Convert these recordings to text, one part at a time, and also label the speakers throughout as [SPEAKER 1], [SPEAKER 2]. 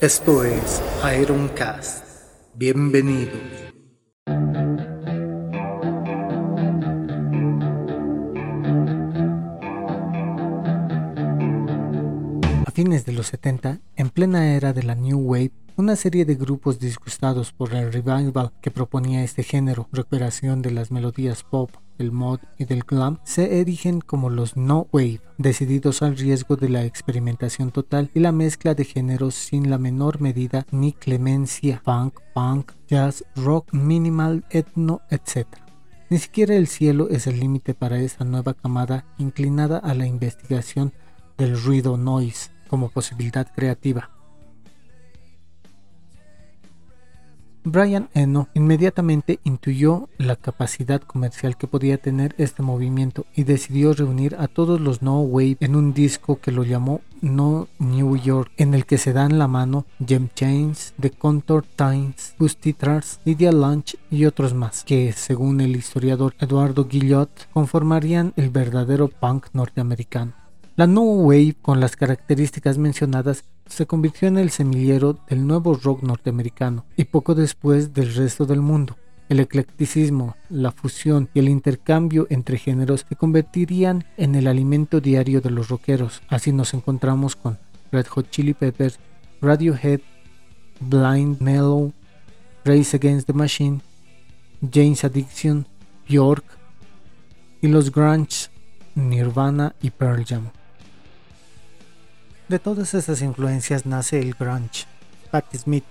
[SPEAKER 1] Esto es Ironcast. Bienvenidos.
[SPEAKER 2] A fines de los 70, en plena era de la New Wave, una serie de grupos disgustados por el revival que proponía este género, recuperación de las melodías pop, del mod y del glam, se erigen como los no wave, decididos al riesgo de la experimentación total y la mezcla de géneros sin la menor medida ni clemencia, funk, punk, jazz, rock, minimal, etno, etc. Ni siquiera el cielo es el límite para esta nueva camada inclinada a la investigación del ruido noise como posibilidad creativa. Brian Eno inmediatamente intuyó la capacidad comercial que podía tener este movimiento y decidió reunir a todos los No Wave en un disco que lo llamó No New York, en el que se dan la mano Jem Chains, The Contour Times, Busty Trars, Lydia Lunch y otros más, que según el historiador Eduardo Guillot conformarían el verdadero punk norteamericano. La No Wave, con las características mencionadas, se convirtió en el semillero del nuevo rock norteamericano y poco después del resto del mundo. El eclecticismo, la fusión y el intercambio entre géneros se convertirían en el alimento diario de los rockeros. Así nos encontramos con Red Hot Chili Peppers, Radiohead, Blind Mellow, Race Against the Machine, James Addiction, Bjork y los grunge, Nirvana y Pearl Jam. De todas esas influencias nace el grunge. Patti Smith,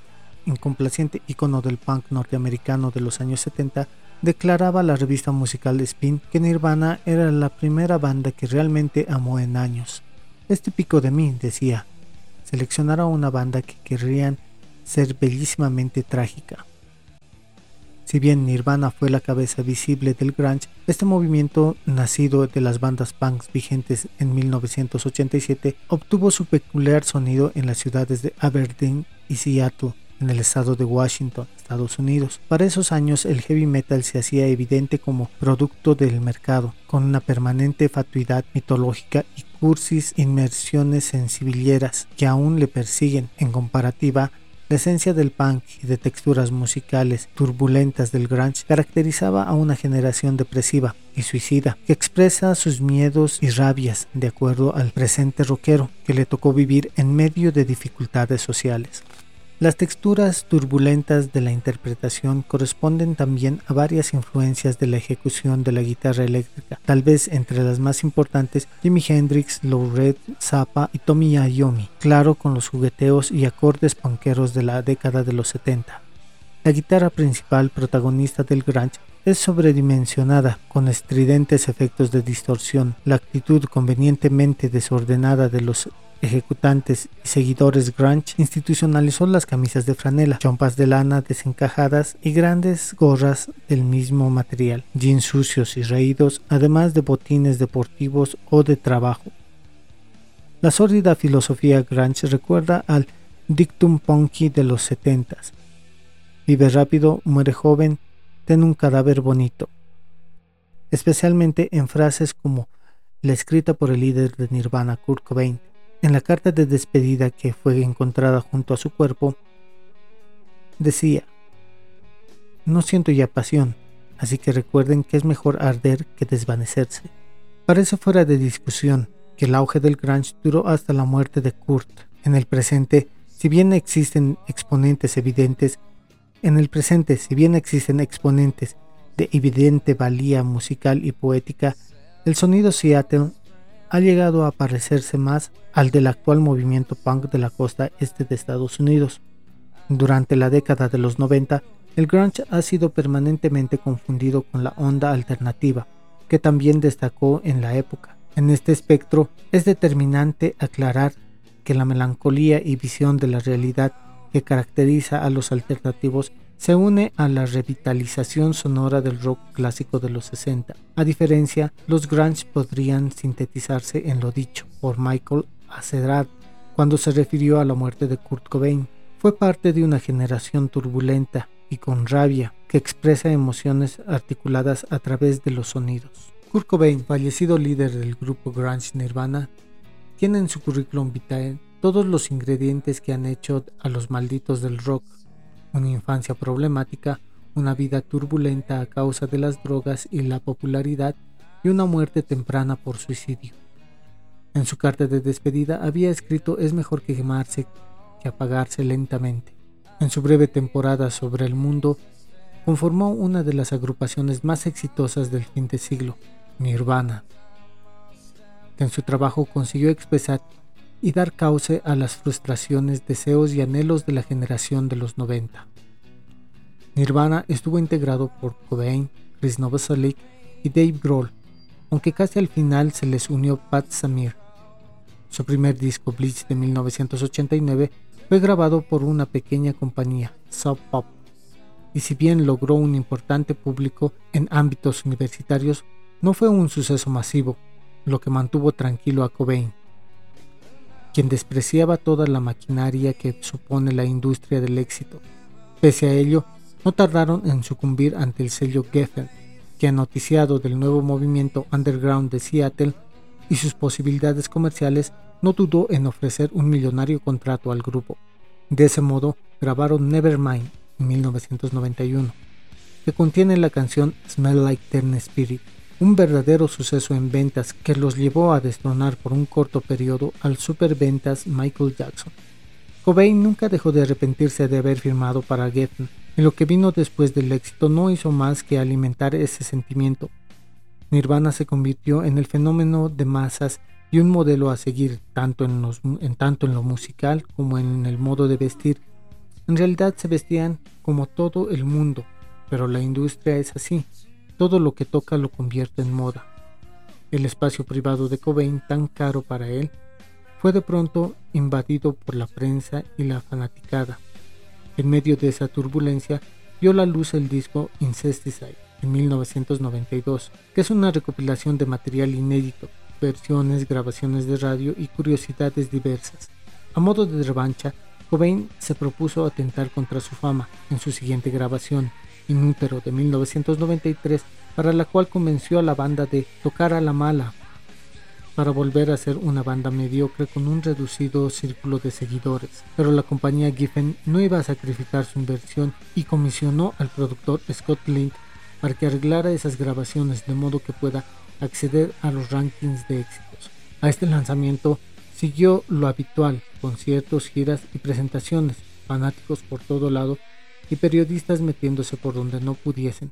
[SPEAKER 2] incomplaciente ícono del punk norteamericano de los años 70, declaraba a la revista musical Spin que Nirvana era la primera banda que realmente amó en años. Es típico de mí, decía, seleccionar a una banda que querrían ser bellísimamente trágica. Si bien Nirvana fue la cabeza visible del grunge, este movimiento, nacido de las bandas punks vigentes en 1987, obtuvo su peculiar sonido en las ciudades de Aberdeen y Seattle, en el estado de Washington, Estados Unidos. Para esos años el heavy metal se hacía evidente como producto del mercado, con una permanente fatuidad mitológica y cursis inmersiones sensibilleras que aún le persiguen en comparativa la esencia del punk y de texturas musicales turbulentas del grunge caracterizaba a una generación depresiva y suicida que expresa sus miedos y rabias de acuerdo al presente rockero que le tocó vivir en medio de dificultades sociales. Las texturas turbulentas de la interpretación corresponden también a varias influencias de la ejecución de la guitarra eléctrica, tal vez entre las más importantes Jimi Hendrix, Lou Reed, Zappa y Tommy Iommi, claro con los jugueteos y acordes punkeros de la década de los 70. La guitarra principal protagonista del grunge es sobredimensionada, con estridentes efectos de distorsión. La actitud convenientemente desordenada de los ejecutantes y seguidores grunge institucionalizó las camisas de franela, chompas de lana desencajadas y grandes gorras del mismo material, jeans sucios y raídos, además de botines deportivos o de trabajo. La sórdida filosofía grunge recuerda al dictum punky de los setentas. Vive rápido, muere joven, ten un cadáver bonito. Especialmente en frases como la escrita por el líder de Nirvana, Kurt Cobain, en la carta de despedida que fue encontrada junto a su cuerpo, decía, no siento ya pasión, así que recuerden que es mejor arder que desvanecerse. Parece fuera de discusión que el auge del grunge duró hasta la muerte de Kurt. En el presente, si bien existen exponentes evidentes, en el presente, si bien existen exponentes de evidente valía musical y poética, el sonido Seattle ha llegado a parecerse más al del actual movimiento punk de la costa este de Estados Unidos. Durante la década de los 90, el grunge ha sido permanentemente confundido con la onda alternativa, que también destacó en la época. En este espectro es determinante aclarar que la melancolía y visión de la realidad que caracteriza a los alternativos se une a la revitalización sonora del rock clásico de los 60. A diferencia, los grunge podrían sintetizarse en lo dicho por Michael Acedrad cuando se refirió a la muerte de Kurt Cobain. Fue parte de una generación turbulenta y con rabia que expresa emociones articuladas a través de los sonidos. Kurt Cobain, fallecido líder del grupo grunge Nirvana, tiene en su currículum vitae todos los ingredientes que han hecho a los malditos del rock, una infancia problemática, una vida turbulenta a causa de las drogas y la popularidad y una muerte temprana por suicidio. En su carta de despedida había escrito es mejor que quemarse que apagarse lentamente. En su breve temporada sobre el mundo, conformó una de las agrupaciones más exitosas del fin de siglo, Nirvana. En su trabajo consiguió expresar y dar cauce a las frustraciones, deseos y anhelos de la generación de los 90. Nirvana estuvo integrado por Cobain, Chris Novoselic y Dave Grohl, aunque casi al final se les unió Pat Samir. Su primer disco Bleach de 1989 fue grabado por una pequeña compañía, Sub Pop, y si bien logró un importante público en ámbitos universitarios, no fue un suceso masivo, lo que mantuvo tranquilo a Cobain, quien despreciaba toda la maquinaria que supone la industria del éxito. Pese a ello, no tardaron en sucumbir ante el sello Geffen, que noticiado del nuevo movimiento underground de Seattle y sus posibilidades comerciales, no dudó en ofrecer un millonario contrato al grupo. De ese modo, grabaron Nevermind en 1991, que contiene la canción Smell Like Teen Spirit, un verdadero suceso en ventas que los llevó a destronar por un corto periodo al superventas Michael Jackson. Cobain nunca dejó de arrepentirse de haber firmado para Geffen y lo que vino después del éxito no hizo más que alimentar ese sentimiento. Nirvana se convirtió en el fenómeno de masas y un modelo a seguir tanto en, tanto en lo musical como en el modo de vestir. En realidad se vestían como todo el mundo, pero la industria es así, todo lo que toca lo convierte en moda. El espacio privado de Cobain, tan caro para él, fue de pronto invadido por la prensa y la fanaticada. En medio de esa turbulencia, dio la luz el disco Incesticide en 1992, que es una recopilación de material inédito, versiones, grabaciones de radio y curiosidades diversas. A modo de revancha, Cobain se propuso atentar contra su fama en su siguiente grabación, Inútero de 1993, para la cual convenció a la banda de tocar a la mala para volver a ser una banda mediocre con un reducido círculo de seguidores, pero la compañía Giffen no iba a sacrificar su inversión y comisionó al productor Scott Link para que arreglara esas grabaciones de modo que pueda acceder a los rankings de éxitos. A este lanzamiento siguió lo habitual, conciertos, giras y presentaciones, fanáticos por todo lado y periodistas metiéndose por donde no pudiesen.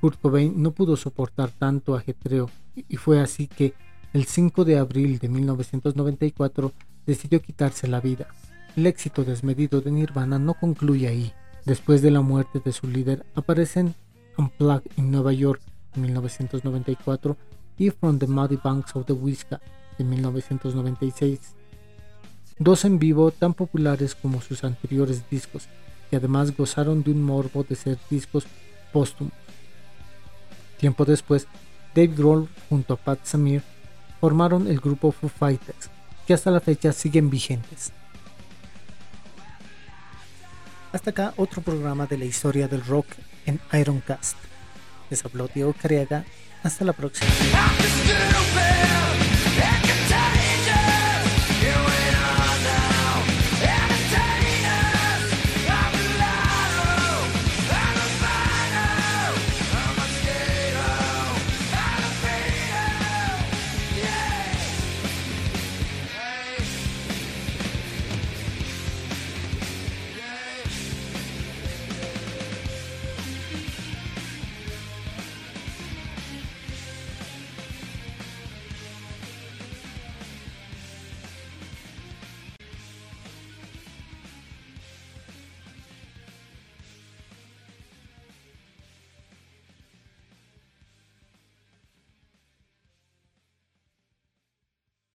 [SPEAKER 2] Kurt Cobain no pudo soportar tanto ajetreo y fue así que el 5 de abril de 1994 decidió quitarse la vida. El éxito desmedido de Nirvana no concluye ahí. Después de la muerte de su líder aparecen Unplugged en Nueva York en 1994 y From the Muddy Banks of the Whiskey de 1996. Dos en vivo tan populares como sus anteriores discos, y además gozaron de un morbo de ser discos póstumos. Tiempo después, Dave Grohl junto a Pat Samir formaron el grupo Foo Fighters, que hasta la fecha siguen vigentes. Hasta acá otro programa de la historia del rock en Ironcast. Les habló Diego Cariaga. Hasta la próxima.